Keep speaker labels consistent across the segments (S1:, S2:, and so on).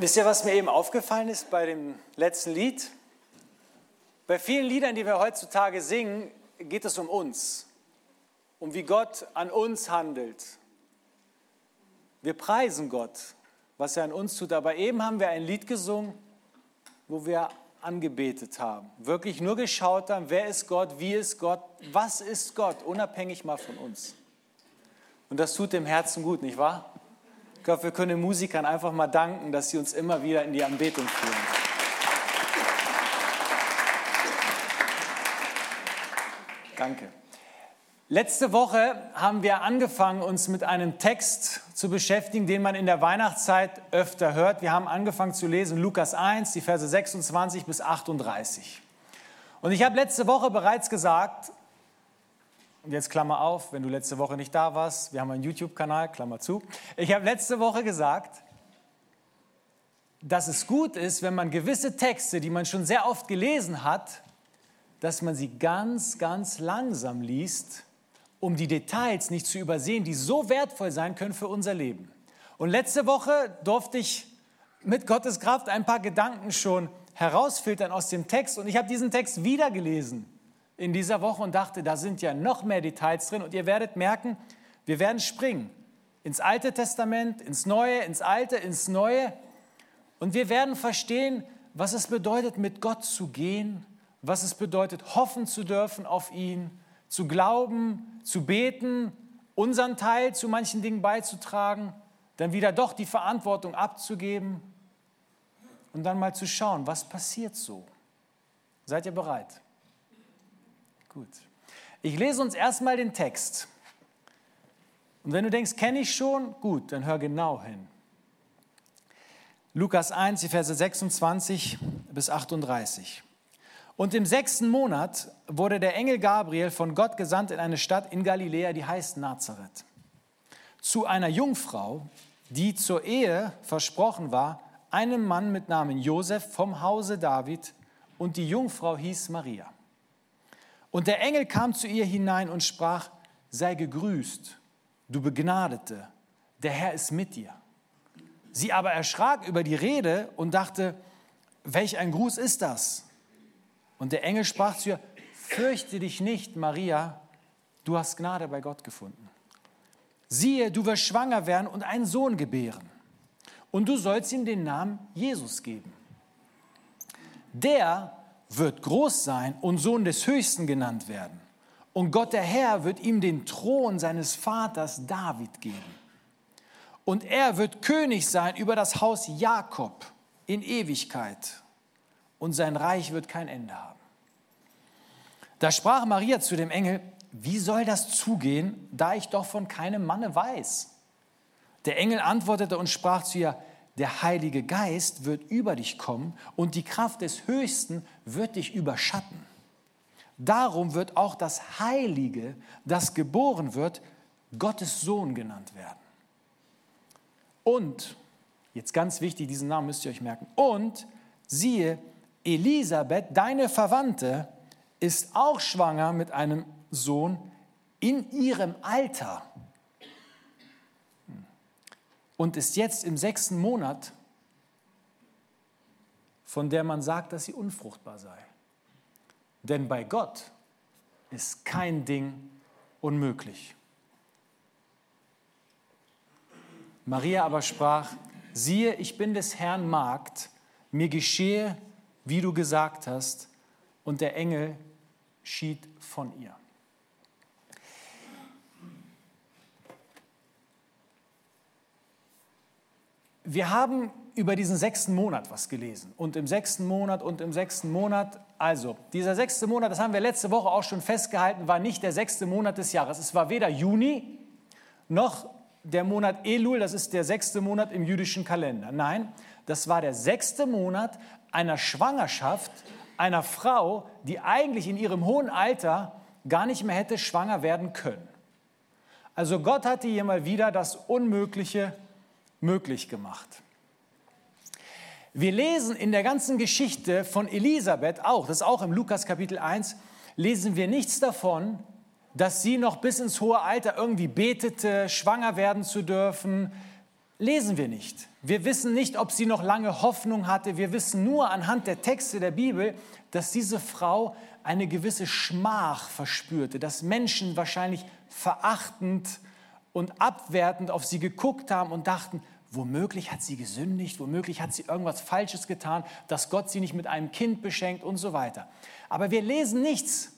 S1: Wisst ihr, was mir eben aufgefallen ist bei dem letzten Lied? Bei vielen Liedern, die wir heutzutage singen, geht es um uns, um wie Gott an uns handelt. Wir preisen Gott, was er an uns tut, aber eben haben wir ein Lied gesungen, wo wir angebetet haben, wirklich nur geschaut haben, wer ist Gott, wie ist Gott, was ist Gott, unabhängig mal von uns. Und das tut dem Herzen gut, nicht wahr? Ich glaube, wir können den Musikern einfach mal danken, dass sie uns immer wieder in die Anbetung führen. Danke. Letzte Woche haben wir angefangen, uns mit einem Text zu beschäftigen, den man in der Weihnachtszeit öfter hört. Wir haben angefangen zu lesen Lukas 1, die Verse 26 bis 38. Und ich habe letzte Woche bereits gesagt, jetzt Klammer auf, wenn du letzte Woche nicht da warst, wir haben einen YouTube-Kanal, Klammer zu. Ich habe letzte Woche gesagt, dass es gut ist, wenn man gewisse Texte, die man schon sehr oft gelesen hat, dass man sie ganz, ganz langsam liest um die Details nicht zu übersehen, die so wertvoll sein können für unser Leben. Und letzte Woche durfte ich mit Gottes Kraft ein paar Gedanken schon herausfiltern aus dem Text und ich habe diesen Text wieder gelesen in dieser Woche und dachte, da sind ja noch mehr Details drin und ihr werdet merken, wir werden springen ins Alte Testament, ins Neue, ins Alte, ins Neue und wir werden verstehen, was es bedeutet, mit Gott zu gehen, was es bedeutet, hoffen zu dürfen auf ihn, zu glauben, zu beten, unseren Teil zu manchen Dingen beizutragen, dann wieder doch die Verantwortung abzugeben und dann mal zu schauen, was passiert so. Seid ihr bereit? Gut. Ich lese uns erstmal den Text. Und wenn du denkst, kenne ich schon, gut, dann hör genau hin. Lukas 1, die Verse 26 bis 38. Und im sechsten Monat wurde der Engel Gabriel von Gott gesandt in eine Stadt in Galiläa, die heißt Nazareth, zu einer Jungfrau, die zur Ehe versprochen war, einem Mann mit Namen Josef vom Hause David, und die Jungfrau hieß Maria. Und der Engel kam zu ihr hinein und sprach, sei gegrüßt, du Begnadete, der Herr ist mit dir. Sie aber erschrak über die Rede und dachte, welch ein Gruß ist das? Und der Engel sprach zu ihr, fürchte dich nicht, Maria, du hast Gnade bei Gott gefunden. Siehe, du wirst schwanger werden und einen Sohn gebären. Und du sollst ihm den Namen Jesus geben. Der wird groß sein und Sohn des Höchsten genannt werden. Und Gott der Herr wird ihm den Thron seines Vaters David geben. Und er wird König sein über das Haus Jakob in Ewigkeit und sein Reich wird kein Ende haben. Da sprach Maria zu dem Engel, wie soll das zugehen, da ich doch von keinem Manne weiß? Der Engel antwortete und sprach zu ihr, der Heilige Geist wird über dich kommen und die Kraft des Höchsten wird dich überschatten. Darum wird auch das Heilige, das geboren wird, Gottes Sohn genannt werden. Und, jetzt ganz wichtig, diesen Namen müsst ihr euch merken, und siehe, Elisabeth, deine Verwandte, ist auch schwanger mit einem Sohn in ihrem Alter und ist jetzt im sechsten Monat, von der man sagt, dass sie unfruchtbar sei. Denn bei Gott ist kein Ding unmöglich. Maria aber sprach, siehe, ich bin des Herrn Magd, mir geschehe, wie du gesagt hast. Und der Engel schied von ihr. Wir haben über diesen sechsten Monat was gelesen. Und im sechsten Monat und im sechsten Monat, also dieser sechste Monat, das haben wir letzte Woche auch schon festgehalten, war nicht der sechste Monat des Jahres. Es war weder Juni noch der Monat Elul, das ist der sechste Monat im jüdischen Kalender. Nein, das war der sechste Monat einer Schwangerschaft einer Frau, die eigentlich in ihrem hohen Alter gar nicht mehr hätte schwanger werden können. Also Gott hatte hier mal wieder das Unmögliche möglich gemacht. Wir lesen in der ganzen Geschichte von Elisabeth auch, das ist auch im Lukas Kapitel 1, lesen wir nichts davon, dass sie noch bis ins hohe Alter irgendwie betete, schwanger werden zu dürfen, lesen wir nicht. Wir wissen nicht, ob sie noch lange Hoffnung hatte. Wir wissen nur anhand der Texte der Bibel, dass diese Frau eine gewisse Schmach verspürte, dass Menschen wahrscheinlich verachtend und abwertend auf sie geguckt haben und dachten, womöglich hat sie gesündigt, womöglich hat sie irgendwas Falsches getan, dass Gott sie nicht mit einem Kind beschenkt und so weiter. Aber wir lesen nichts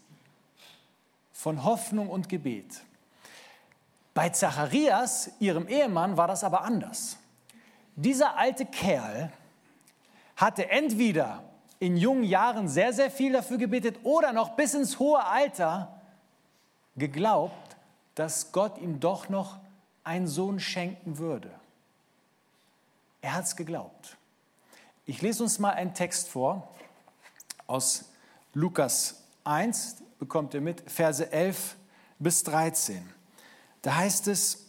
S1: von Hoffnung und Gebet. Bei Zacharias, ihrem Ehemann, war das aber anders. Dieser alte Kerl hatte entweder in jungen Jahren sehr, sehr viel dafür gebetet oder noch bis ins hohe Alter geglaubt, dass Gott ihm doch noch einen Sohn schenken würde. Er hat es geglaubt. Ich lese uns mal einen Text vor aus Lukas 1, bekommt ihr mit, Verse 11 bis 13. Da heißt es,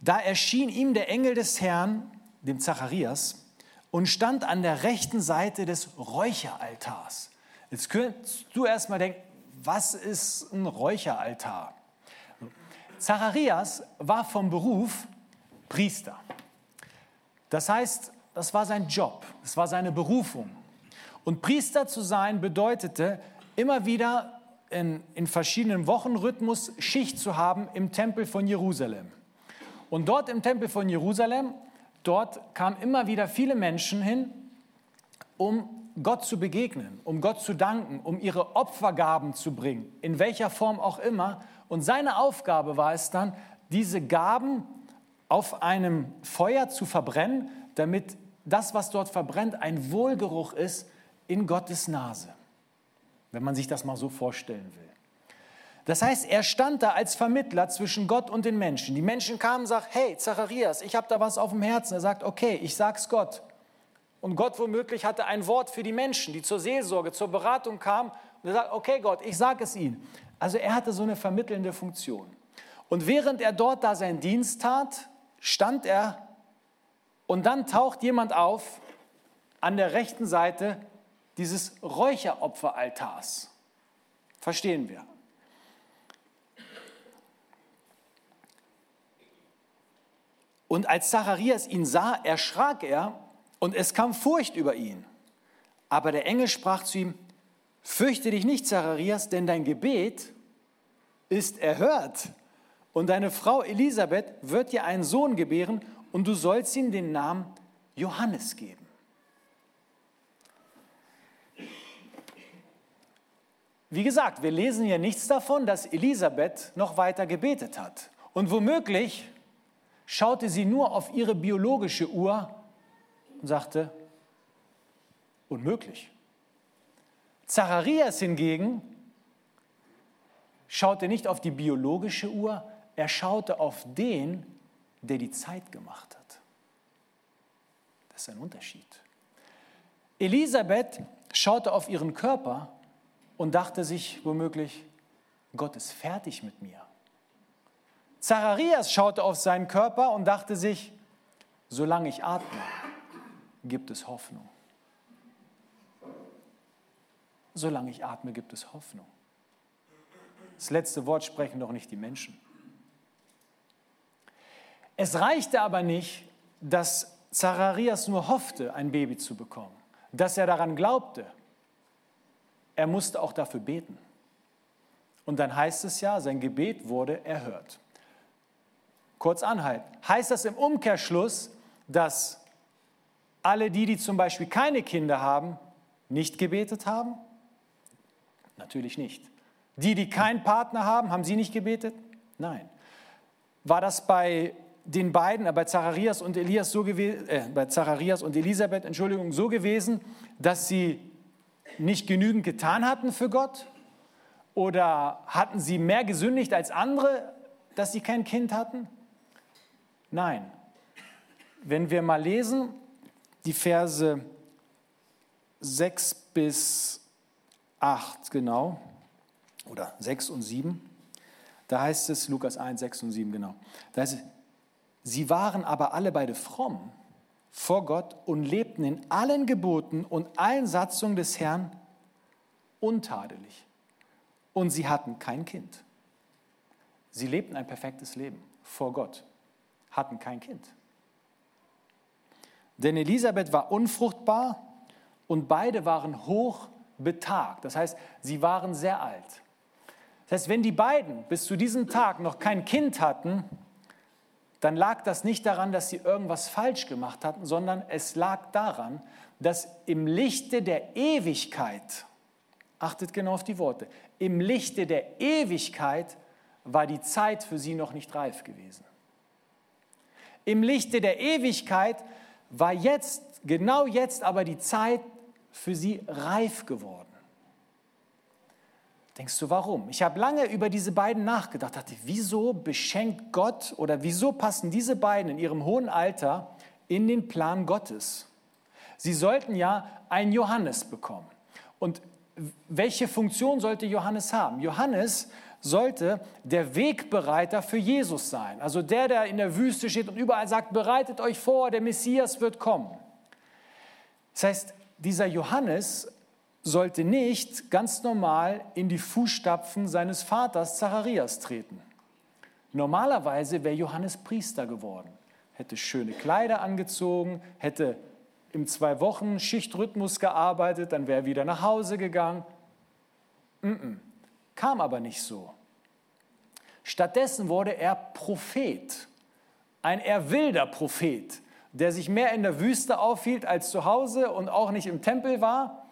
S1: da erschien ihm der Engel des Herrn, dem Zacharias, und stand an der rechten Seite des Räucheraltars. Jetzt könntest du erstmal denken, was ist ein Räucheraltar? Zacharias war vom Beruf Priester. Das heißt, das war sein Job, das war seine Berufung. Und Priester zu sein bedeutete, immer wieder in, in verschiedenen Wochenrhythmus Schicht zu haben im Tempel von Jerusalem. Und dort im Tempel von Jerusalem Dort kamen immer wieder viele Menschen hin, um Gott zu begegnen, um Gott zu danken, um ihre Opfergaben zu bringen, in welcher Form auch immer. Und seine Aufgabe war es dann, diese Gaben auf einem Feuer zu verbrennen, damit das, was dort verbrennt, ein Wohlgeruch ist in Gottes Nase, wenn man sich das mal so vorstellen will. Das heißt, er stand da als Vermittler zwischen Gott und den Menschen. Die Menschen kamen und sagten, hey, Zacharias, ich habe da was auf dem Herzen. Er sagt, okay, ich sag's Gott. Und Gott womöglich hatte ein Wort für die Menschen, die zur Seelsorge, zur Beratung kamen. Und er sagt, okay Gott, ich sage es ihnen. Also er hatte so eine vermittelnde Funktion. Und während er dort da seinen Dienst tat, stand er und dann taucht jemand auf an der rechten Seite dieses Räucheropferaltars. Verstehen wir. Und als Zacharias ihn sah, erschrak er und es kam Furcht über ihn. Aber der Engel sprach zu ihm, fürchte dich nicht, Zacharias, denn dein Gebet ist erhört. Und deine Frau Elisabeth wird dir einen Sohn gebären und du sollst ihm den Namen Johannes geben. Wie gesagt, wir lesen hier nichts davon, dass Elisabeth noch weiter gebetet hat. Und womöglich schaute sie nur auf ihre biologische Uhr und sagte, unmöglich. Zacharias hingegen schaute nicht auf die biologische Uhr, er schaute auf den, der die Zeit gemacht hat. Das ist ein Unterschied. Elisabeth schaute auf ihren Körper und dachte sich womöglich, Gott ist fertig mit mir. Zacharias schaute auf seinen Körper und dachte sich, solange ich atme, gibt es Hoffnung. Solange ich atme, gibt es Hoffnung. Das letzte Wort sprechen doch nicht die Menschen. Es reichte aber nicht, dass Zacharias nur hoffte, ein Baby zu bekommen, dass er daran glaubte. Er musste auch dafür beten. Und dann heißt es ja, sein Gebet wurde erhört. Kurz anhalten. Heißt das im Umkehrschluss, dass alle die, die zum Beispiel keine Kinder haben, nicht gebetet haben? Natürlich nicht. Die, die keinen Partner haben, haben sie nicht gebetet? Nein. War das bei den beiden, äh, bei Zacharias und Elias so gewesen, äh, bei Zacharias und Elisabeth, Entschuldigung, so gewesen, dass sie nicht genügend getan hatten für Gott? Oder hatten sie mehr gesündigt als andere, dass sie kein Kind hatten? Nein. Wenn wir mal lesen, die Verse 6 bis 8, genau, oder 6 und 7, da heißt es, Lukas 1, 6 und 7, genau, da heißt es, sie waren aber alle beide fromm vor Gott und lebten in allen Geboten und allen Satzungen des Herrn untadelig. Und sie hatten kein Kind. Sie lebten ein perfektes Leben vor Gott hatten kein Kind. Denn Elisabeth war unfruchtbar und beide waren hoch betagt. Das heißt, sie waren sehr alt. Das heißt, wenn die beiden bis zu diesem Tag noch kein Kind hatten, dann lag das nicht daran, dass sie irgendwas falsch gemacht hatten, sondern es lag daran, dass im Lichte der Ewigkeit, achtet genau auf die Worte, im Lichte der Ewigkeit war die Zeit für sie noch nicht reif gewesen. Im Lichte der Ewigkeit war jetzt, genau jetzt aber die Zeit für sie reif geworden. Denkst du, warum? Ich habe lange über diese beiden nachgedacht, dachte, wieso beschenkt Gott oder wieso passen diese beiden in ihrem hohen Alter in den Plan Gottes? Sie sollten ja einen Johannes bekommen. Und welche Funktion sollte Johannes haben? Johannes sollte der Wegbereiter für Jesus sein. Also der, der in der Wüste steht und überall sagt, bereitet euch vor, der Messias wird kommen. Das heißt, dieser Johannes sollte nicht ganz normal in die Fußstapfen seines Vaters Zacharias treten. Normalerweise wäre Johannes Priester geworden, hätte schöne Kleider angezogen, hätte im zwei Wochen Schichtrhythmus gearbeitet, dann wäre er wieder nach Hause gegangen. Mm -mm. Kam aber nicht so. Stattdessen wurde er Prophet, ein eher wilder Prophet, der sich mehr in der Wüste aufhielt als zu Hause und auch nicht im Tempel war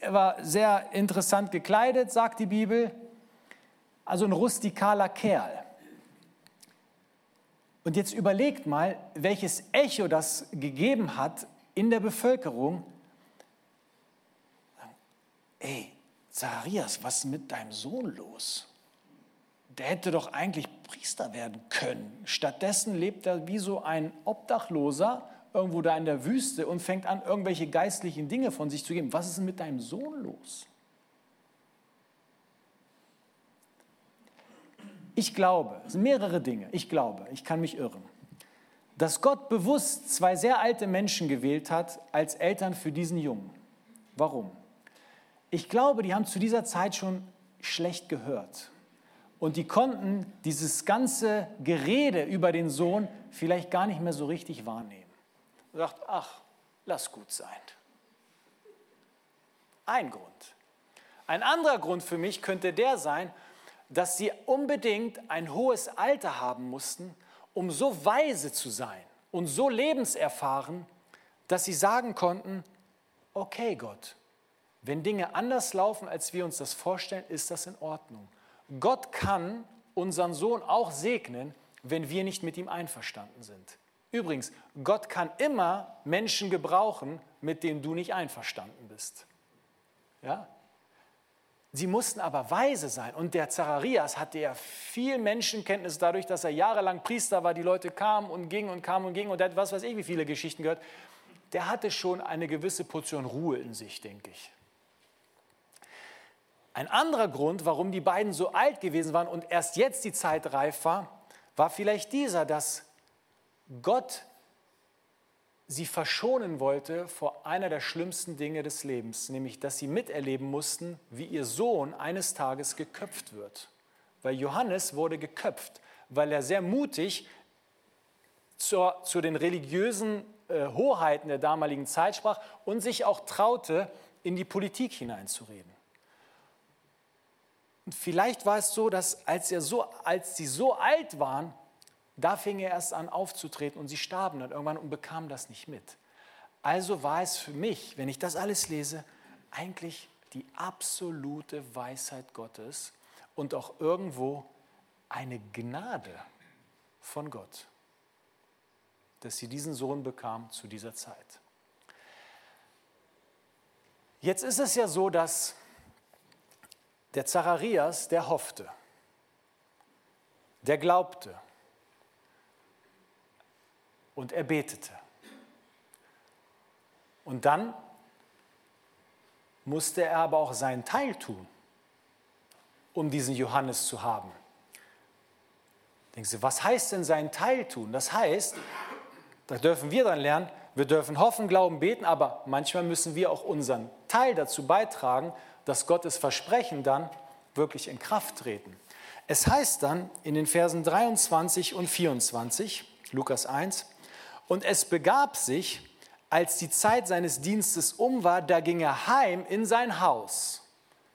S1: er war sehr interessant gekleidet, sagt die Bibel. Also ein rustikaler Kerl. Und jetzt überlegt mal, welches Echo das gegeben hat in der Bevölkerung. Ey, Zacharias, was ist mit deinem Sohn los? Der hätte doch eigentlich Priester werden können. Stattdessen lebt er wie so ein Obdachloser irgendwo da in der Wüste und fängt an, irgendwelche geistlichen Dinge von sich zu geben. Was ist denn mit deinem Sohn los? Ich glaube, es sind mehrere Dinge. Ich glaube, ich kann mich irren, dass Gott bewusst zwei sehr alte Menschen gewählt hat als Eltern für diesen Jungen. Warum? Ich glaube, die haben zu dieser Zeit schon schlecht gehört. Und die konnten dieses ganze Gerede über den Sohn vielleicht gar nicht mehr so richtig wahrnehmen und sagt, ach, lass gut sein. Ein Grund. Ein anderer Grund für mich könnte der sein, dass sie unbedingt ein hohes Alter haben mussten, um so weise zu sein und so lebenserfahren, dass sie sagen konnten, okay Gott, wenn Dinge anders laufen, als wir uns das vorstellen, ist das in Ordnung. Gott kann unseren Sohn auch segnen, wenn wir nicht mit ihm einverstanden sind. Übrigens, Gott kann immer Menschen gebrauchen, mit denen du nicht einverstanden bist. Ja? Sie mussten aber weise sein. Und der Zacharias hatte ja viel Menschenkenntnis dadurch, dass er jahrelang Priester war. Die Leute kamen und gingen und kamen und gingen und er hat was weiß ich, wie viele Geschichten gehört. Der hatte schon eine gewisse Portion Ruhe in sich, denke ich. Ein anderer Grund, warum die beiden so alt gewesen waren und erst jetzt die Zeit reif war, war vielleicht dieser, dass Gott sie verschonen wollte vor einer der schlimmsten Dinge des Lebens, nämlich dass sie miterleben mussten, wie ihr Sohn eines Tages geköpft wird. Weil Johannes wurde geköpft, weil er sehr mutig zur, zu den religiösen äh, Hoheiten der damaligen Zeit sprach und sich auch traute, in die Politik hineinzureden. Und vielleicht war es so, dass als, er so, als sie so alt waren, da fing er erst an aufzutreten und sie starben dann irgendwann und bekamen das nicht mit. Also war es für mich, wenn ich das alles lese, eigentlich die absolute Weisheit Gottes und auch irgendwo eine Gnade von Gott, dass sie diesen Sohn bekam zu dieser Zeit. Jetzt ist es ja so, dass der Zacharias, der hoffte, der glaubte, und er betete. Und dann musste er aber auch seinen Teil tun, um diesen Johannes zu haben. Denken Sie, was heißt denn seinen Teil tun? Das heißt, da dürfen wir dann lernen, wir dürfen hoffen, glauben, beten, aber manchmal müssen wir auch unseren Teil dazu beitragen, dass Gottes Versprechen dann wirklich in Kraft treten. Es heißt dann in den Versen 23 und 24, Lukas 1, Und es begab sich, als die Zeit seines Dienstes um war, da ging er heim in sein Haus.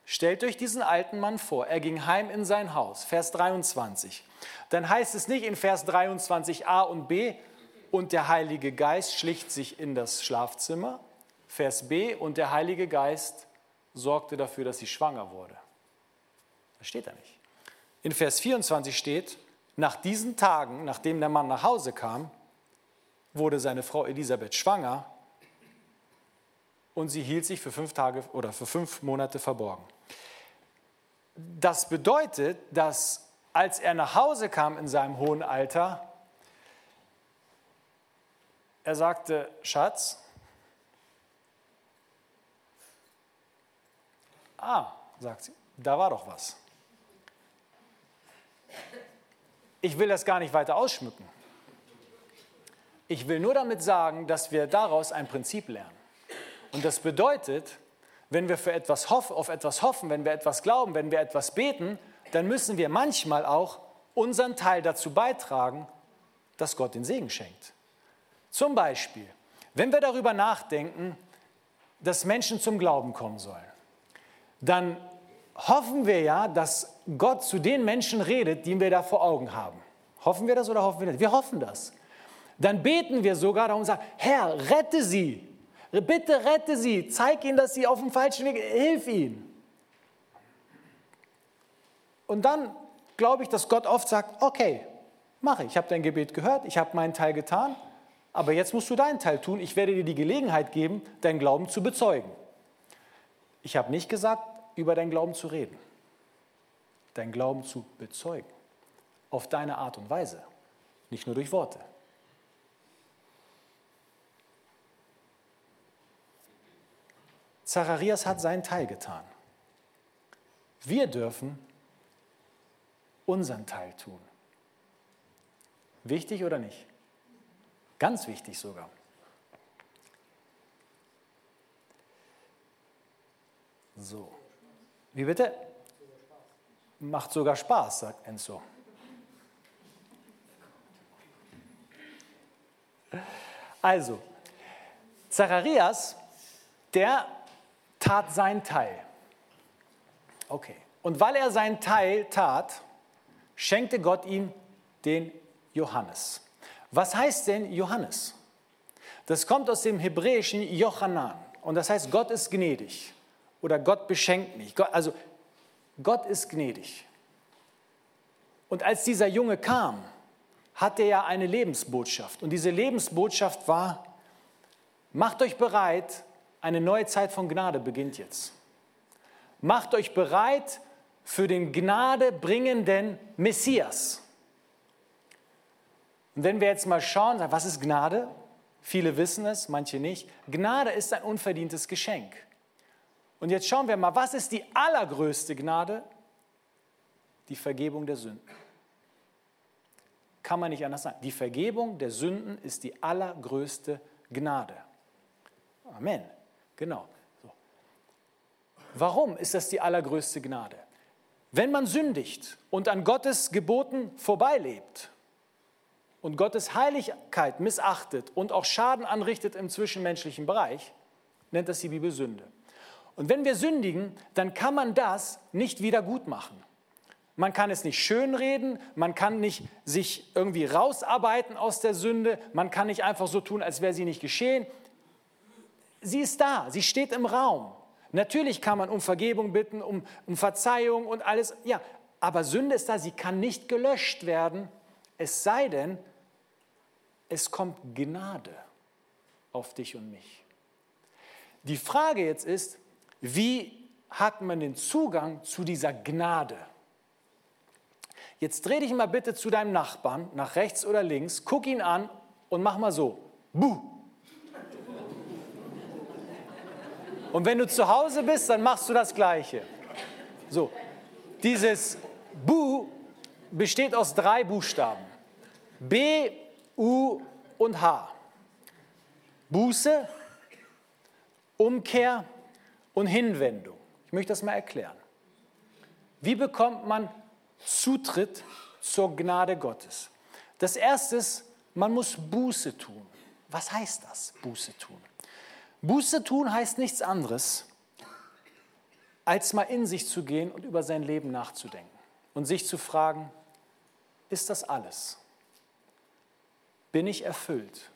S1: Stellt euch diesen alten Mann vor, er ging heim in sein Haus, Vers 23. Dann heißt es nicht in Vers 23a und b, und der Heilige Geist schlicht sich in das Schlafzimmer, Vers b, und der Heilige Geist sorgte dafür, dass sie schwanger wurde. Das steht da nicht. In Vers 24 steht, nach diesen Tagen, nachdem der Mann nach Hause kam, wurde seine Frau Elisabeth schwanger und sie hielt sich für fünf Tage oder für fünf Monate verborgen. Das bedeutet, dass als er nach Hause kam in seinem hohen Alter, er sagte, Schatz, ah, sagt sie, da war doch was. Ich will das gar nicht weiter ausschmücken. Ich will nur damit sagen, dass wir daraus ein Prinzip lernen. Und das bedeutet, wenn wir für etwas hoffen, auf etwas hoffen, wenn wir etwas glauben, wenn wir etwas beten, dann müssen wir manchmal auch unseren Teil dazu beitragen, dass Gott den Segen schenkt. Zum Beispiel, wenn wir darüber nachdenken, dass Menschen zum Glauben kommen sollen, dann hoffen wir ja, dass Gott zu den Menschen redet, die wir da vor Augen haben. Hoffen wir das oder hoffen wir nicht? Wir hoffen das dann beten wir sogar darum und sagen, Herr, rette sie. Bitte rette sie. Zeig ihnen, dass sie auf dem falschen Weg Hilf ihnen. Und dann glaube ich, dass Gott oft sagt, okay, mache ich. Ich habe dein Gebet gehört, ich habe meinen Teil getan, aber jetzt musst du deinen Teil tun. Ich werde dir die Gelegenheit geben, deinen Glauben zu bezeugen. Ich habe nicht gesagt, über deinen Glauben zu reden, deinen Glauben zu bezeugen. Auf deine Art und Weise, nicht nur durch Worte. Zacharias hat seinen Teil getan. Wir dürfen unseren Teil tun. Wichtig oder nicht? Ganz wichtig sogar. So. Wie bitte? Macht sogar Spaß, sagt Enzo. Also, Zacharias, der tat sein Teil. Okay. Und weil er seinen Teil tat, schenkte Gott ihm den Johannes. Was heißt denn Johannes? Das kommt aus dem hebräischen Jochanan und das heißt, Gott ist gnädig oder Gott beschenkt mich. also Gott ist gnädig. Und als dieser Junge kam, hatte er eine Lebensbotschaft. Und diese Lebensbotschaft war, macht euch bereit, eine neue Zeit von Gnade beginnt jetzt. Macht euch bereit für den gnadebringenden Messias. Und wenn wir jetzt mal schauen, was ist Gnade? Viele wissen es, manche nicht. Gnade ist ein unverdientes Geschenk. Und jetzt schauen wir mal, was ist die allergrößte Gnade? Die Vergebung der Sünden. Kann man nicht anders sagen. Die Vergebung der Sünden ist die allergrößte Gnade. Amen. Genau. So. Warum ist das die allergrößte Gnade? Wenn man sündigt und an Gottes Geboten vorbeilebt und Gottes Heiligkeit missachtet und auch Schaden anrichtet im zwischenmenschlichen Bereich, nennt das die Bibel Sünde. Und wenn wir sündigen, dann kann man das nicht wieder gut machen. Man kann es nicht schönreden, man kann nicht sich irgendwie rausarbeiten aus der Sünde, man kann nicht einfach so tun, als wäre sie nicht geschehen sie ist da, sie steht im Raum. Natürlich kann man um Vergebung bitten, um, um Verzeihung und alles. Ja, aber Sünde ist da, sie kann nicht gelöscht werden, es sei denn, es kommt Gnade auf dich und mich. Die Frage jetzt ist, wie hat man den Zugang zu dieser Gnade? Jetzt dreh dich mal bitte zu deinem Nachbarn, nach rechts oder links, guck ihn an und mach mal so. Buh. Und wenn du zu Hause bist, dann machst du das Gleiche. So, dieses Bu besteht aus drei Buchstaben. B, U und H. Buße, Umkehr und Hinwendung. Ich möchte das mal erklären. Wie bekommt man Zutritt zur Gnade Gottes? Das erste ist, man muss Buße tun. Was heißt das, Buße tun? Buße tun heißt nichts anderes, als mal in sich zu gehen und über sein Leben nachzudenken und sich zu fragen, ist das alles? Bin ich erfüllt?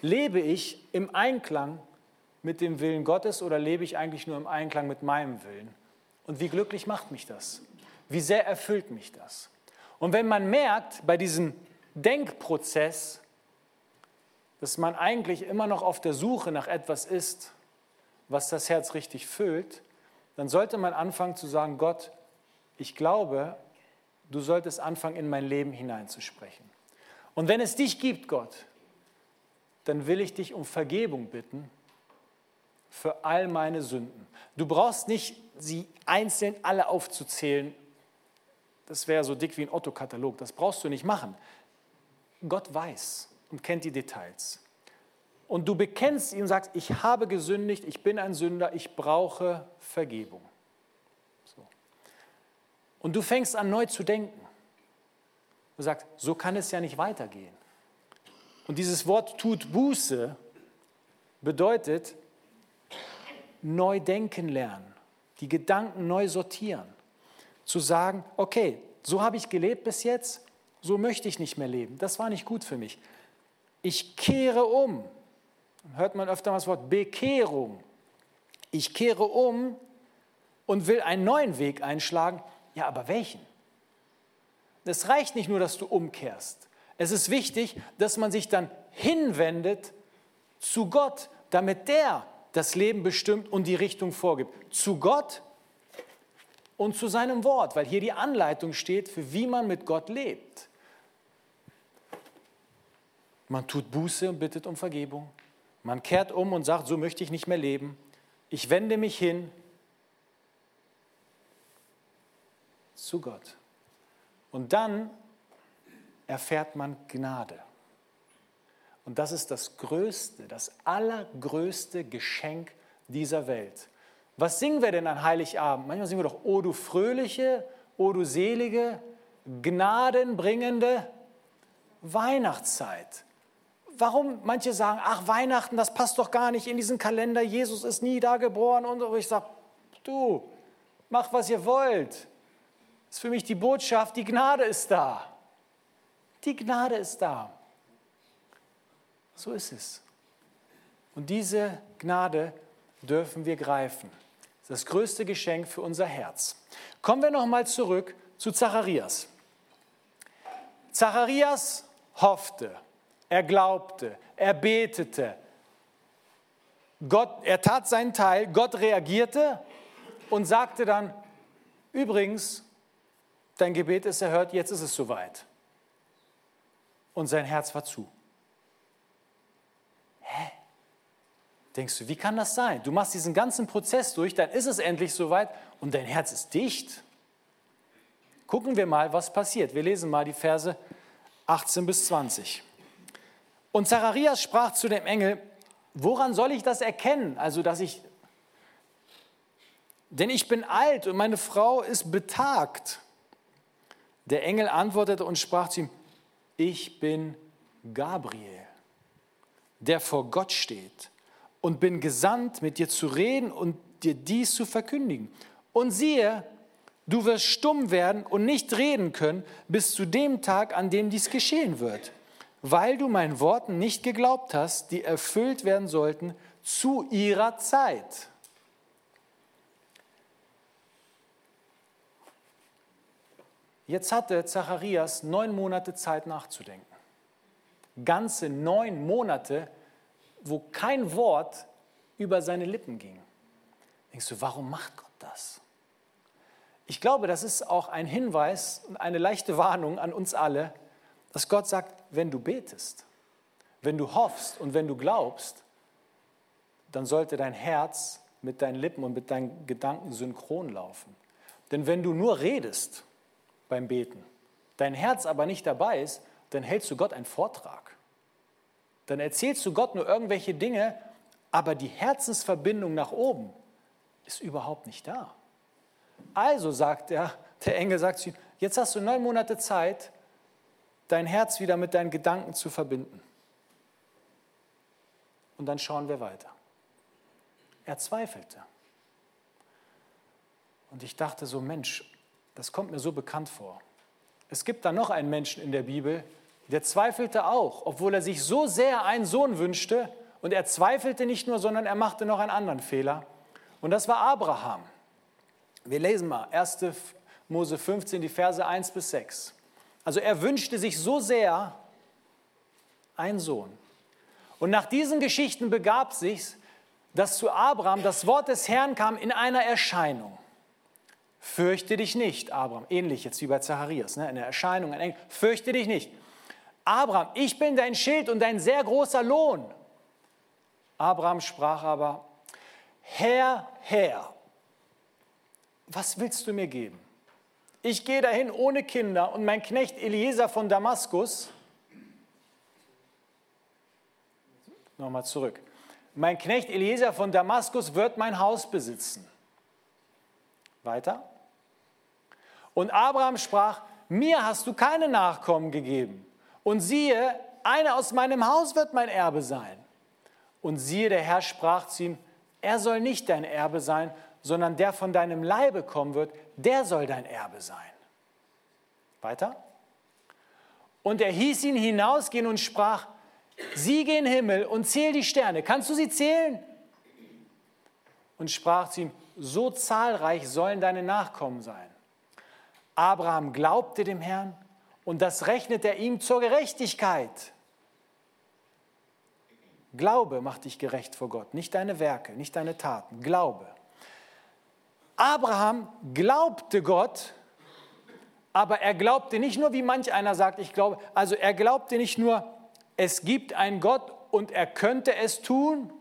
S1: Lebe ich im Einklang mit dem Willen Gottes oder lebe ich eigentlich nur im Einklang mit meinem Willen? Und wie glücklich macht mich das? Wie sehr erfüllt mich das? Und wenn man merkt bei diesem Denkprozess, dass man eigentlich immer noch auf der Suche nach etwas ist, was das Herz richtig füllt, dann sollte man anfangen zu sagen, Gott, ich glaube, du solltest anfangen, in mein Leben hineinzusprechen. Und wenn es dich gibt, Gott, dann will ich dich um Vergebung bitten für all meine Sünden. Du brauchst nicht sie einzeln alle aufzuzählen. Das wäre so dick wie ein Otto-Katalog. Das brauchst du nicht machen. Gott weiß und kennt die Details. Und du bekennst ihn und sagst, ich habe gesündigt, ich bin ein Sünder, ich brauche Vergebung. So. Und du fängst an neu zu denken. Du sagst, so kann es ja nicht weitergehen. Und dieses Wort tut Buße bedeutet neu denken lernen, die Gedanken neu sortieren, zu sagen, okay, so habe ich gelebt bis jetzt, so möchte ich nicht mehr leben, das war nicht gut für mich. Ich kehre um. Hört man öfter mal das Wort Bekehrung. Ich kehre um und will einen neuen Weg einschlagen. Ja, aber welchen? Es reicht nicht nur, dass du umkehrst. Es ist wichtig, dass man sich dann hinwendet zu Gott, damit der das Leben bestimmt und die Richtung vorgibt. Zu Gott und zu seinem Wort, weil hier die Anleitung steht, für wie man mit Gott lebt. Man tut Buße und bittet um Vergebung. Man kehrt um und sagt, so möchte ich nicht mehr leben. Ich wende mich hin zu Gott. Und dann erfährt man Gnade. Und das ist das größte, das allergrößte Geschenk dieser Welt. Was singen wir denn an Heiligabend? Manchmal singen wir doch, O du fröhliche, O du selige, gnadenbringende Weihnachtszeit. Warum manche sagen, ach Weihnachten, das passt doch gar nicht in diesen Kalender, Jesus ist nie da geboren und so. Ich sage, du, mach was ihr wollt. Das ist für mich die Botschaft, die Gnade ist da. Die Gnade ist da. So ist es. Und diese Gnade dürfen wir greifen. Das größte Geschenk für unser Herz. Kommen wir nochmal zurück zu Zacharias. Zacharias hoffte, er glaubte, er betete. Gott, er tat seinen Teil, Gott reagierte und sagte dann, übrigens, dein Gebet ist erhört, jetzt ist es soweit. Und sein Herz war zu. Denkst du, wie kann das sein? Du machst diesen ganzen Prozess durch, dann ist es endlich soweit und dein Herz ist dicht. Gucken wir mal, was passiert. Wir lesen mal die Verse 18 bis 20. Und Zacharias sprach zu dem Engel, woran soll ich das erkennen? Also, dass ich, denn ich bin alt und meine Frau ist betagt. Der Engel antwortete und sprach zu ihm, ich bin Gabriel, der vor Gott steht und bin gesandt, mit dir zu reden und dir dies zu verkündigen. Und siehe, du wirst stumm werden und nicht reden können bis zu dem Tag, an dem dies geschehen wird, weil du meinen Worten nicht geglaubt hast, die erfüllt werden sollten zu ihrer Zeit. Jetzt hatte Zacharias neun Monate Zeit nachzudenken. Ganze neun Monate wo kein Wort über seine Lippen ging. Denkst du, warum macht Gott das? Ich glaube, das ist auch ein Hinweis und eine leichte Warnung an uns alle, dass Gott sagt, wenn du betest, wenn du hoffst und wenn du glaubst, dann sollte dein Herz mit deinen Lippen und mit deinen Gedanken synchron laufen. Denn wenn du nur redest beim Beten, dein Herz aber nicht dabei ist, dann hältst du Gott einen Vortrag dann erzählst du Gott nur irgendwelche Dinge, aber die Herzensverbindung nach oben ist überhaupt nicht da. Also sagt er, der Engel sagt zu ihm, jetzt hast du neun Monate Zeit, dein Herz wieder mit deinen Gedanken zu verbinden. Und dann schauen wir weiter. Er zweifelte. Und ich dachte so, Mensch, das kommt mir so bekannt vor. Es gibt da noch einen Menschen in der Bibel, der zweifelte auch, obwohl er sich so sehr einen Sohn wünschte. Und er zweifelte nicht nur, sondern er machte noch einen anderen Fehler. Und das war Abraham. Wir lesen mal 1. Mose 15, die Verse 1 bis 6. Also er wünschte sich so sehr einen Sohn. Und nach diesen Geschichten begab sich's, dass zu Abraham das Wort des Herrn kam in einer Erscheinung. Fürchte dich nicht, Abraham. Ähnlich jetzt wie bei Zacharias, ne? in der Erscheinung. Ein Engel. Fürchte dich nicht. Abraham, ich bin dein Schild und dein sehr großer Lohn. Abraham sprach aber, Herr, Herr, was willst du mir geben? Ich gehe dahin ohne Kinder und mein Knecht Eliezer von Damaskus, nochmal zurück, mein Knecht Eliezer von Damaskus wird mein Haus besitzen. Weiter. Und Abraham sprach, mir hast du keine Nachkommen gegeben. Und siehe, einer aus meinem Haus wird mein Erbe sein. Und siehe, der Herr sprach zu ihm, er soll nicht dein Erbe sein, sondern der von deinem Leibe kommen wird, der soll dein Erbe sein. Weiter. Und er hieß ihn hinausgehen und sprach, sieh gen Himmel und zähl die Sterne. Kannst du sie zählen? Und sprach zu ihm, so zahlreich sollen deine Nachkommen sein. Abraham glaubte dem Herrn und das rechnet er ihm zur Gerechtigkeit. Glaube macht dich gerecht vor Gott, nicht deine Werke, nicht deine Taten. Glaube. Abraham glaubte Gott, aber er glaubte nicht nur, wie manch einer sagt, ich glaube, also er glaubte nicht nur, es gibt einen Gott und er könnte es tun,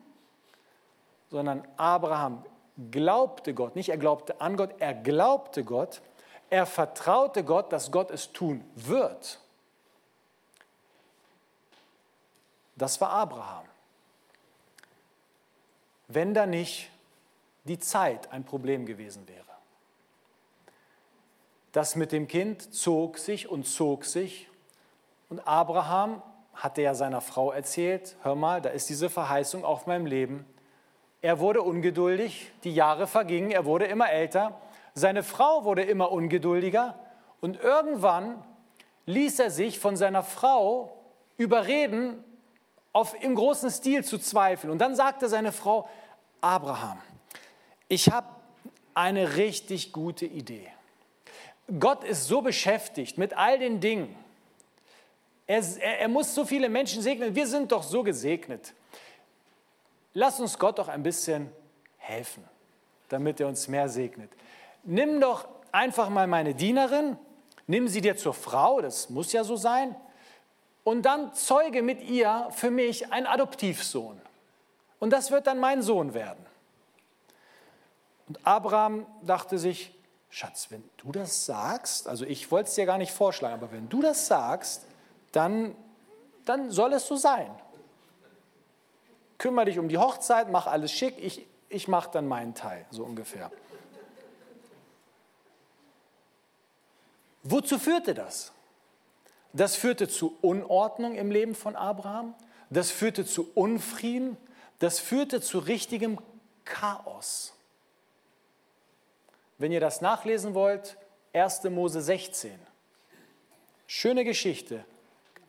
S1: sondern Abraham glaubte Gott, nicht er glaubte an Gott, er glaubte Gott er vertraute Gott, dass Gott es tun wird. Das war Abraham. Wenn da nicht die Zeit ein Problem gewesen wäre. Das mit dem Kind zog sich und zog sich. Und Abraham hatte ja seiner Frau erzählt, hör mal, da ist diese Verheißung auf meinem Leben. Er wurde ungeduldig, die Jahre vergingen, er wurde immer älter. Seine Frau wurde immer ungeduldiger und irgendwann ließ er sich von seiner Frau überreden, auf, im großen Stil zu zweifeln. Und dann sagte seine Frau, Abraham, ich habe eine richtig gute Idee. Gott ist so beschäftigt mit all den Dingen. Er, er, er, muss so viele Menschen segnen. Wir sind doch so gesegnet. Lass uns Gott doch ein bisschen helfen, damit er uns mehr segnet nimm doch einfach mal meine Dienerin, nimm sie dir zur Frau, das muss ja so sein, und dann zeuge mit ihr für mich einen Adoptivsohn. Und das wird dann mein Sohn werden. Und Abraham dachte sich, Schatz, wenn du das sagst, also ich wollte es dir gar nicht vorschlagen, aber wenn du das sagst, dann, dann soll es so sein. Kümmere dich um die Hochzeit, mach alles schick, ich, ich mache dann meinen Teil, so ungefähr. Wozu führte das? Das führte zu Unordnung im Leben von Abraham, das führte zu Unfrieden, das führte zu richtigem Chaos. Wenn ihr das nachlesen wollt, 1. Mose 16. Schöne Geschichte,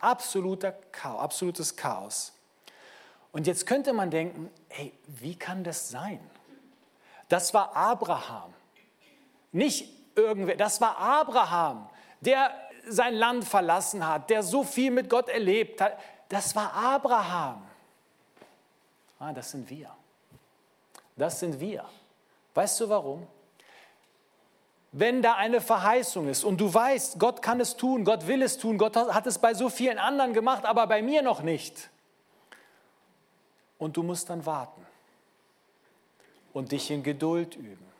S1: absoluter Chaos, absolutes Chaos. Und jetzt könnte man denken, hey, wie kann das sein? Das war Abraham, nicht irgendwer. Das war Abraham, der sein Land verlassen hat, der so viel mit Gott erlebt hat. Das war Abraham. Ah, das sind wir. Das sind wir. Weißt du warum? Wenn da eine Verheißung ist und du weißt, Gott kann es tun, Gott will es tun, Gott hat es bei so vielen anderen gemacht, aber bei mir noch nicht. Und du musst dann warten und dich in Geduld üben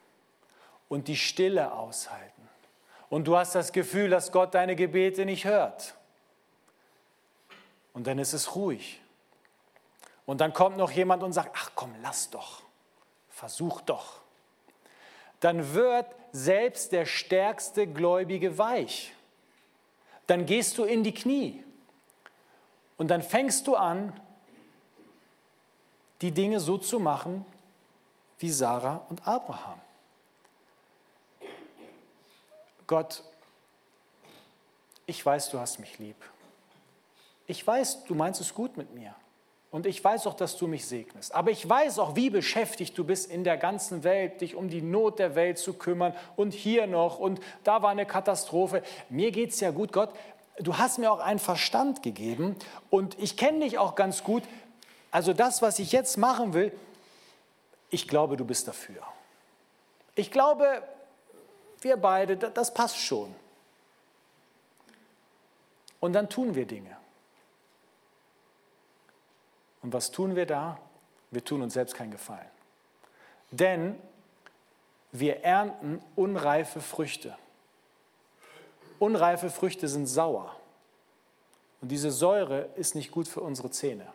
S1: und die Stille aushalten. Und du hast das Gefühl, dass Gott deine Gebete nicht hört. Und dann ist es ruhig. Und dann kommt noch jemand und sagt, ach komm, lass doch, versuch doch. Dann wird selbst der stärkste Gläubige weich. Dann gehst du in die Knie und dann fängst du an, die Dinge so zu machen wie Sarah und Abraham. Gott, ich weiß, du hast mich lieb. Ich weiß, du meinst es gut mit mir. Und ich weiß auch, dass du mich segnest. Aber ich weiß auch, wie beschäftigt du bist in der ganzen Welt, dich um die Not der Welt zu kümmern. Und hier noch und da war eine Katastrophe. Mir geht es ja gut, Gott. Du hast mir auch einen Verstand gegeben und ich kenne dich auch ganz gut. Also das, was ich jetzt machen will, ich glaube, du bist dafür. Ich glaube, wir beide, das passt schon. Und dann tun wir Dinge. Und was tun wir da? Wir tun uns selbst keinen Gefallen. Denn wir ernten unreife Früchte. Unreife Früchte sind sauer. Und diese Säure ist nicht gut für unsere Zähne.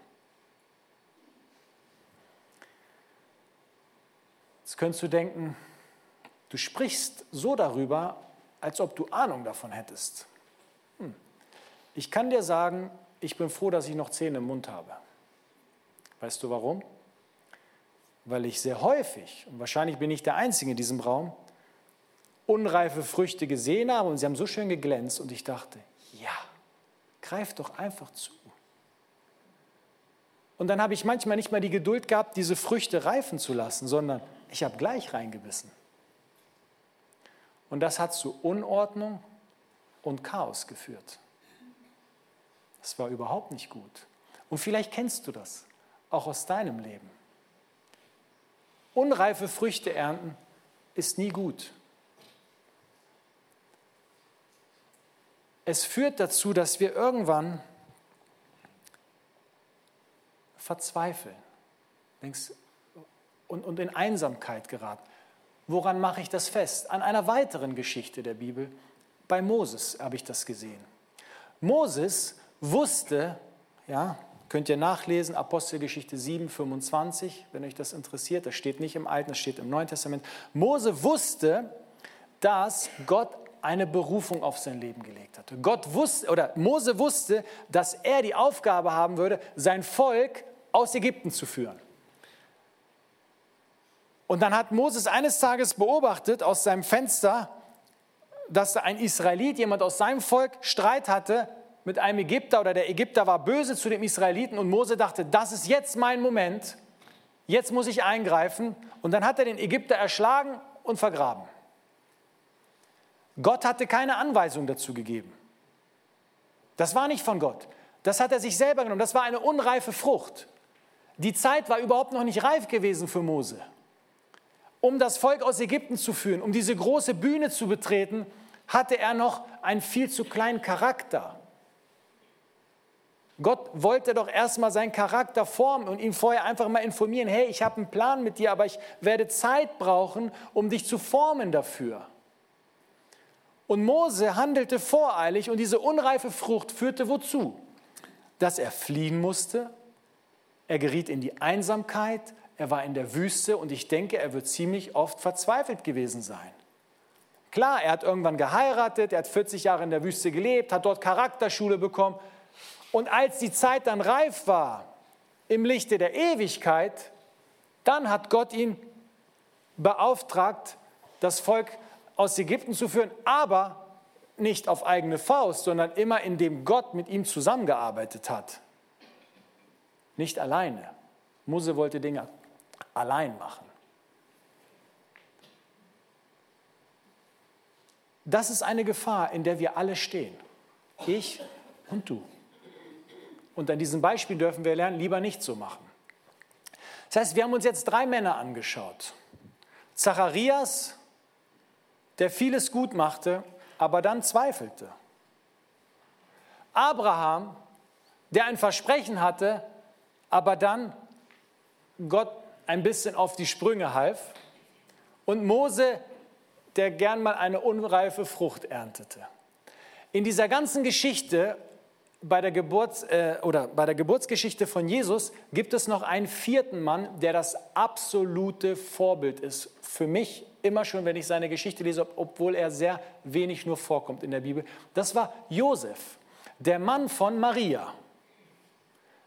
S1: Jetzt könntest du denken, du sprichst so darüber, als ob du Ahnung davon hättest. Hm. Ich kann dir sagen, ich bin froh, dass ich noch Zähne im Mund habe. Weißt du warum? Weil ich sehr häufig, und wahrscheinlich bin ich der Einzige in diesem Raum, unreife Früchte gesehen habe und sie haben so schön geglänzt und ich dachte, ja, greif doch einfach zu. Und dann habe ich manchmal nicht mal die Geduld gehabt, diese Früchte reifen zu lassen, sondern ich habe gleich reingebissen. Und das hat zu Unordnung und Chaos geführt. Das war überhaupt nicht gut. Und vielleicht kennst du das auch aus deinem Leben. Unreife Früchte ernten ist nie gut. Es führt dazu, dass wir irgendwann verzweifeln und, in Einsamkeit geraten. Woran mache ich das fest? An einer weiteren Geschichte der Bibel. Bei Moses habe ich das gesehen. Moses wusste, ja, Könnt ihr nachlesen, Apostelgeschichte 7, 25, wenn euch das interessiert. Das steht nicht im Alten, das steht im Neuen Testament. Mose wusste, dass Gott eine Berufung auf sein Leben gelegt hatte. Gott wusste, oder Mose wusste, dass er die Aufgabe haben würde, sein Volk aus Ägypten zu führen. Und dann hat Moses eines Tages beobachtet aus seinem Fenster, dass ein Israelit, jemand aus seinem Volk, Streit hatte mit einem Ägypter oder der Ägypter war böse zu dem Israeliten und Mose dachte, das ist jetzt mein Moment, jetzt muss ich eingreifen. Und dann hat er den Ägypter erschlagen und vergraben. Gott hatte keine Anweisung dazu gegeben. Das war nicht von Gott. Das hat er sich selber genommen. Das war eine unreife Frucht. Die Zeit war überhaupt noch nicht reif gewesen für Mose. Um das Volk aus Ägypten zu führen, um diese große Bühne zu betreten, hatte er noch einen viel zu kleinen Charakter. Gott wollte doch erstmal seinen Charakter formen und ihn vorher einfach mal informieren, hey, ich habe einen Plan mit dir, aber ich werde Zeit brauchen, um dich zu formen dafür. Und Mose handelte voreilig und diese unreife Frucht führte wozu? Dass er fliehen musste, er geriet in die Einsamkeit, er war in der Wüste und ich denke, er wird ziemlich oft verzweifelt gewesen sein. Klar, er hat irgendwann geheiratet, er hat 40 Jahre in der Wüste gelebt, hat dort Charakterschule bekommen, und als die Zeit dann reif war, im Lichte der Ewigkeit, dann hat Gott ihn beauftragt, das Volk aus Ägypten zu führen, aber nicht auf eigene Faust, sondern immer indem Gott mit ihm zusammengearbeitet hat. Nicht alleine. Mose wollte Dinge allein machen. Das ist eine Gefahr, in der wir alle stehen. Ich und du. Und an diesem Beispiel dürfen wir lernen, lieber nicht so machen. Das heißt, wir haben uns jetzt drei Männer angeschaut. Zacharias, der vieles gut machte, aber dann zweifelte. Abraham, der ein Versprechen hatte, aber dann Gott ein bisschen auf die Sprünge half. Und Mose, der gern mal eine unreife Frucht erntete. In dieser ganzen Geschichte bei der, Geburts, äh, oder bei der Geburtsgeschichte von Jesus gibt es noch einen vierten Mann, der das absolute Vorbild ist. Für mich immer schon, wenn ich seine Geschichte lese, obwohl er sehr wenig nur vorkommt in der Bibel. Das war Josef, der Mann von Maria.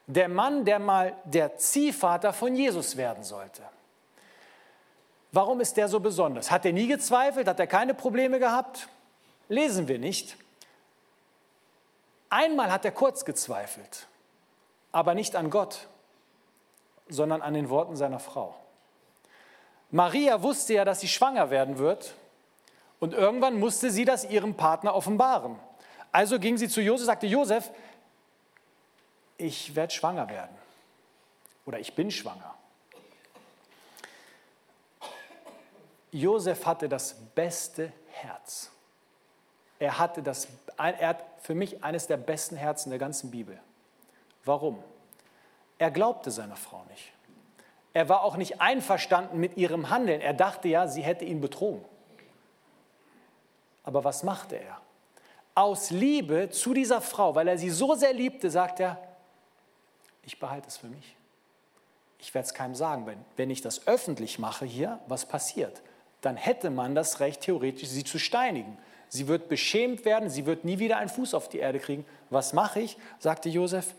S1: Der Mann, der mal der Ziehvater von Jesus werden sollte. Warum ist der so besonders? Hat er nie gezweifelt? Hat er keine Probleme gehabt? Lesen wir nicht. Einmal hat er kurz gezweifelt, aber nicht an Gott, sondern an den Worten seiner Frau. Maria wusste ja, dass sie schwanger werden wird und irgendwann musste sie das ihrem Partner offenbaren. Also ging sie zu Josef, sagte Josef, ich werde schwanger werden oder ich bin schwanger. Josef hatte das beste Herz. Er hatte das, er hat für mich eines der besten Herzen der ganzen Bibel. Warum? Er glaubte seiner Frau nicht. Er war auch nicht einverstanden mit ihrem Handeln. Er dachte ja, sie hätte ihn betrogen. Aber was machte er? Aus Liebe zu dieser Frau, weil er sie so sehr liebte, sagt er, ich behalte es für mich. Ich werde es keinem sagen. Wenn, wenn ich das öffentlich mache hier, was passiert? Dann hätte man das Recht, theoretisch sie zu steinigen. Sie wird beschämt werden, sie wird nie wieder einen Fuß auf die Erde kriegen. Was mache ich? sagte Josef.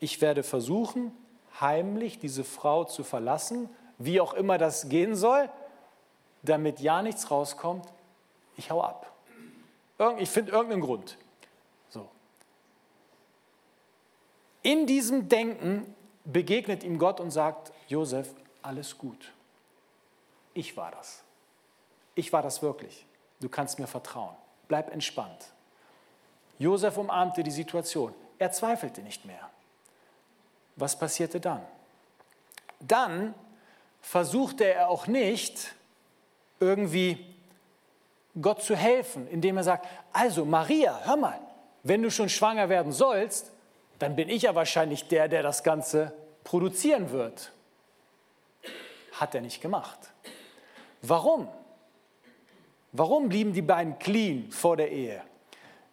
S1: Ich werde versuchen, heimlich diese Frau zu verlassen, wie auch immer das gehen soll, damit ja nichts rauskommt. Ich hau ab. Ich finde irgendeinen Grund. So. In diesem Denken begegnet ihm Gott und sagt, Josef, alles gut. Ich war das. Ich war das wirklich. Du kannst mir vertrauen. Bleib entspannt. Josef umarmte die Situation. Er zweifelte nicht mehr. Was passierte dann? Dann versuchte er auch nicht irgendwie Gott zu helfen, indem er sagt, also Maria, hör mal, wenn du schon schwanger werden sollst, dann bin ich ja wahrscheinlich der, der das Ganze produzieren wird. Hat er nicht gemacht. Warum? Warum blieben die beiden clean vor der Ehe?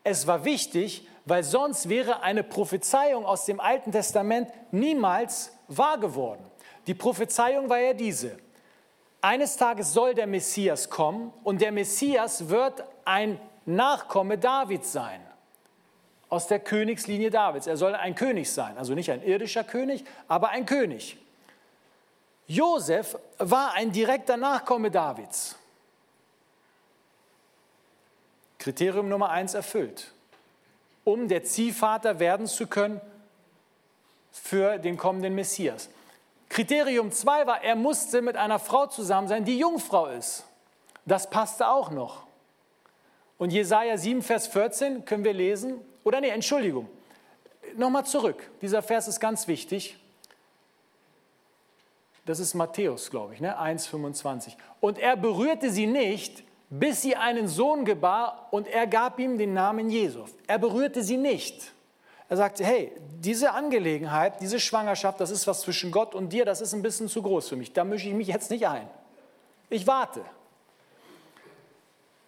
S1: Es war wichtig, weil sonst wäre eine Prophezeiung aus dem Alten Testament niemals wahr geworden. Die Prophezeiung war ja diese. Eines Tages soll der Messias kommen und der Messias wird ein Nachkomme Davids sein, aus der Königslinie Davids. Er soll ein König sein, also nicht ein irdischer König, aber ein König. Josef war ein direkter Nachkomme Davids. Kriterium Nummer eins erfüllt um der Ziehvater werden zu können für den kommenden Messias. Kriterium 2 war, er musste mit einer Frau zusammen sein, die Jungfrau ist. Das passte auch noch. Und Jesaja 7, Vers 14 können wir lesen, oder nee, Entschuldigung, nochmal zurück. Dieser Vers ist ganz wichtig. Das ist Matthäus, glaube ich, ne? 1,25. Und er berührte sie nicht, bis sie einen Sohn gebar und er gab ihm den Namen Jesus. Er berührte sie nicht. Er sagte, hey, diese Angelegenheit, diese Schwangerschaft, das ist was zwischen Gott und dir, das ist ein bisschen zu groß für mich. Da mische ich mich jetzt nicht ein. Ich warte.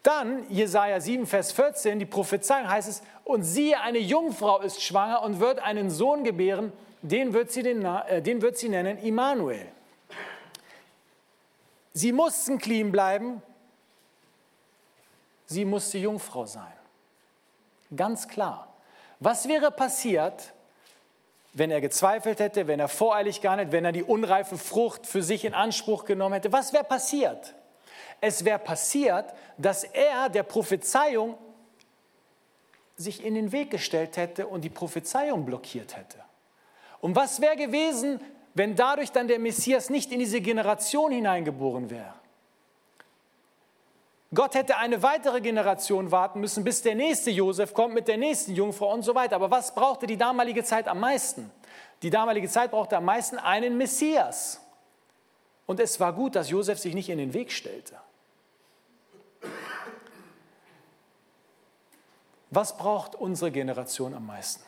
S1: Dann, Jesaja 7, Vers 14, die Prophezeiung heißt es, und siehe, eine Jungfrau ist schwanger und wird einen Sohn gebären, den wird sie, den, äh, den wird sie nennen Immanuel. Sie mussten clean bleiben, sie musste Jungfrau sein. Ganz klar. Was wäre passiert, wenn er gezweifelt hätte, wenn er voreilig gehandelt, wenn er die unreife Frucht für sich in Anspruch genommen hätte? Was wäre passiert? Es wäre passiert, dass er der Prophezeiung sich in den Weg gestellt hätte und die Prophezeiung blockiert hätte. Und was wäre gewesen, wenn dadurch dann der Messias nicht in diese Generation hineingeboren wäre? Gott hätte eine weitere Generation warten müssen, bis der nächste Josef kommt mit der nächsten Jungfrau und so weiter. Aber was brauchte die damalige Zeit am meisten? Die damalige Zeit brauchte am meisten einen Messias. Und es war gut, dass Josef sich nicht in den Weg stellte. Was braucht unsere Generation am meisten?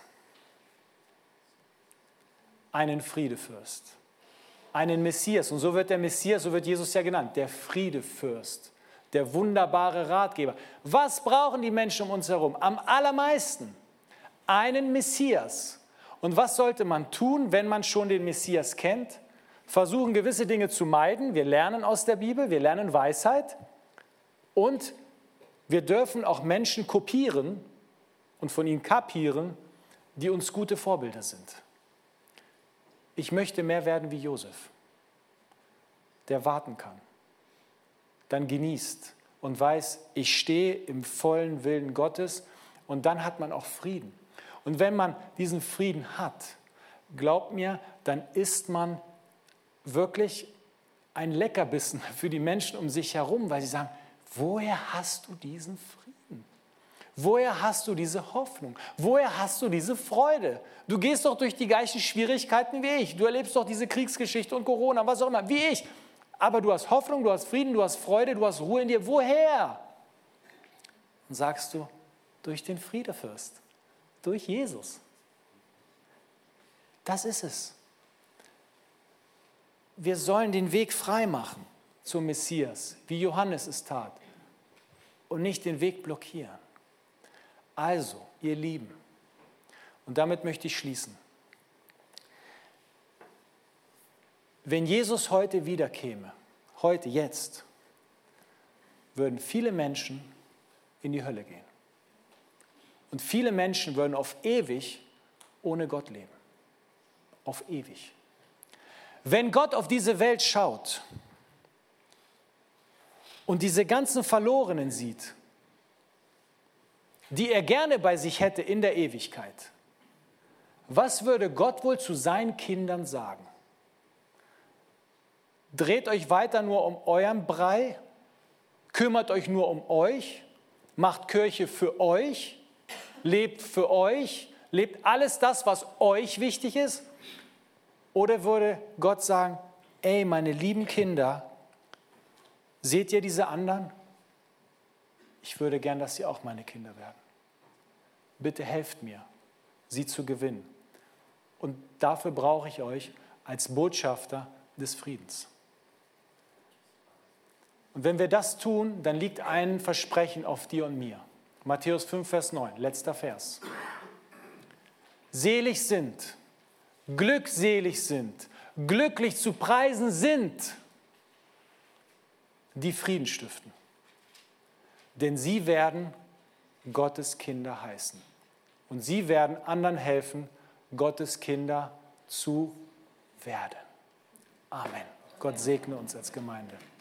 S1: Einen Friedefürst, einen Messias. Und so wird der Messias, so wird Jesus ja genannt, der Friedefürst der wunderbare Ratgeber. Was brauchen die Menschen um uns herum? Am allermeisten einen Messias. Und was sollte man tun, wenn man schon den Messias kennt? Versuchen gewisse Dinge zu meiden. Wir lernen aus der Bibel, wir lernen Weisheit. Und wir dürfen auch Menschen kopieren und von ihnen kapieren, die uns gute Vorbilder sind. Ich möchte mehr werden wie Josef, der warten kann, dann genießt und weiß, ich stehe im vollen Willen Gottes und dann hat man auch Frieden. Und wenn man diesen Frieden hat, glaubt mir, dann ist man wirklich ein Leckerbissen für die Menschen um sich herum, weil sie sagen, woher hast du diesen Frieden? Woher hast du diese Hoffnung? Woher hast du diese Freude? Du gehst doch durch die gleichen Schwierigkeiten wie ich. Du erlebst doch diese Kriegsgeschichte und Corona, was auch immer, wie ich. Aber du hast Hoffnung, du hast Frieden, du hast Freude, du hast Ruhe in dir. Woher? Und sagst du, durch den Friedefürst, durch Jesus. Das ist es. Wir sollen den Weg frei machen zum Messias, wie Johannes es tat, und nicht den Weg blockieren. Also, ihr Lieben, und damit möchte ich schließen. Wenn Jesus heute wiederkäme, heute, jetzt, würden viele Menschen in die Hölle gehen. Und viele Menschen würden auf ewig ohne Gott leben. Auf ewig. Wenn Gott auf diese Welt schaut und diese ganzen Verlorenen sieht, die er gerne bei sich hätte in der Ewigkeit, was würde Gott wohl zu seinen Kindern sagen? Dreht euch weiter nur um euren Brei, kümmert euch nur um euch, macht Kirche für euch, lebt für euch, lebt alles das, was euch wichtig ist? Oder würde Gott sagen, ey, meine lieben Kinder, seht ihr diese anderen? Ich würde gern, dass sie auch meine Kinder werden. Bitte helft mir, sie zu gewinnen. Und dafür brauche ich euch als Botschafter des Friedens. Und wenn wir das tun, dann liegt ein Versprechen auf dir und mir. Matthäus 5, Vers 9, letzter Vers. Selig sind, glückselig sind, glücklich zu preisen sind, die Frieden stiften. Denn sie werden Gottes Kinder heißen. Und sie werden anderen helfen, Gottes Kinder zu werden. Amen. Gott segne uns als Gemeinde.